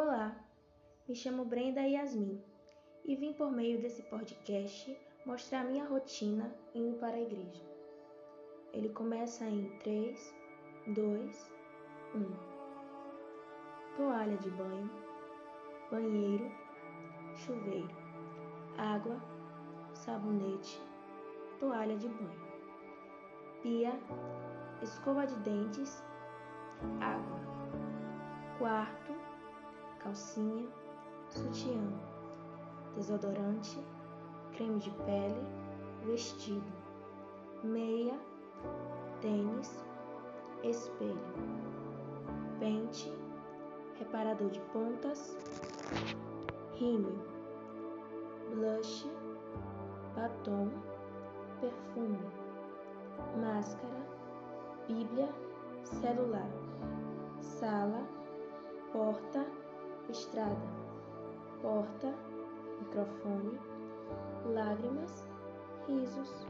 Olá, me chamo Brenda Yasmin e vim por meio desse podcast mostrar minha rotina indo para a igreja. Ele começa em 3, 2, 1. Toalha de banho, banheiro, chuveiro, água, sabonete, toalha de banho, pia, escova de dentes, água, quarto, calcinha, sutiã, desodorante, creme de pele, vestido, meia, tênis, espelho, pente, reparador de pontas, rímel, blush, batom, perfume, máscara, bíblia, celular, sala, porta, estrada, porta, microfone, lágrimas, risos.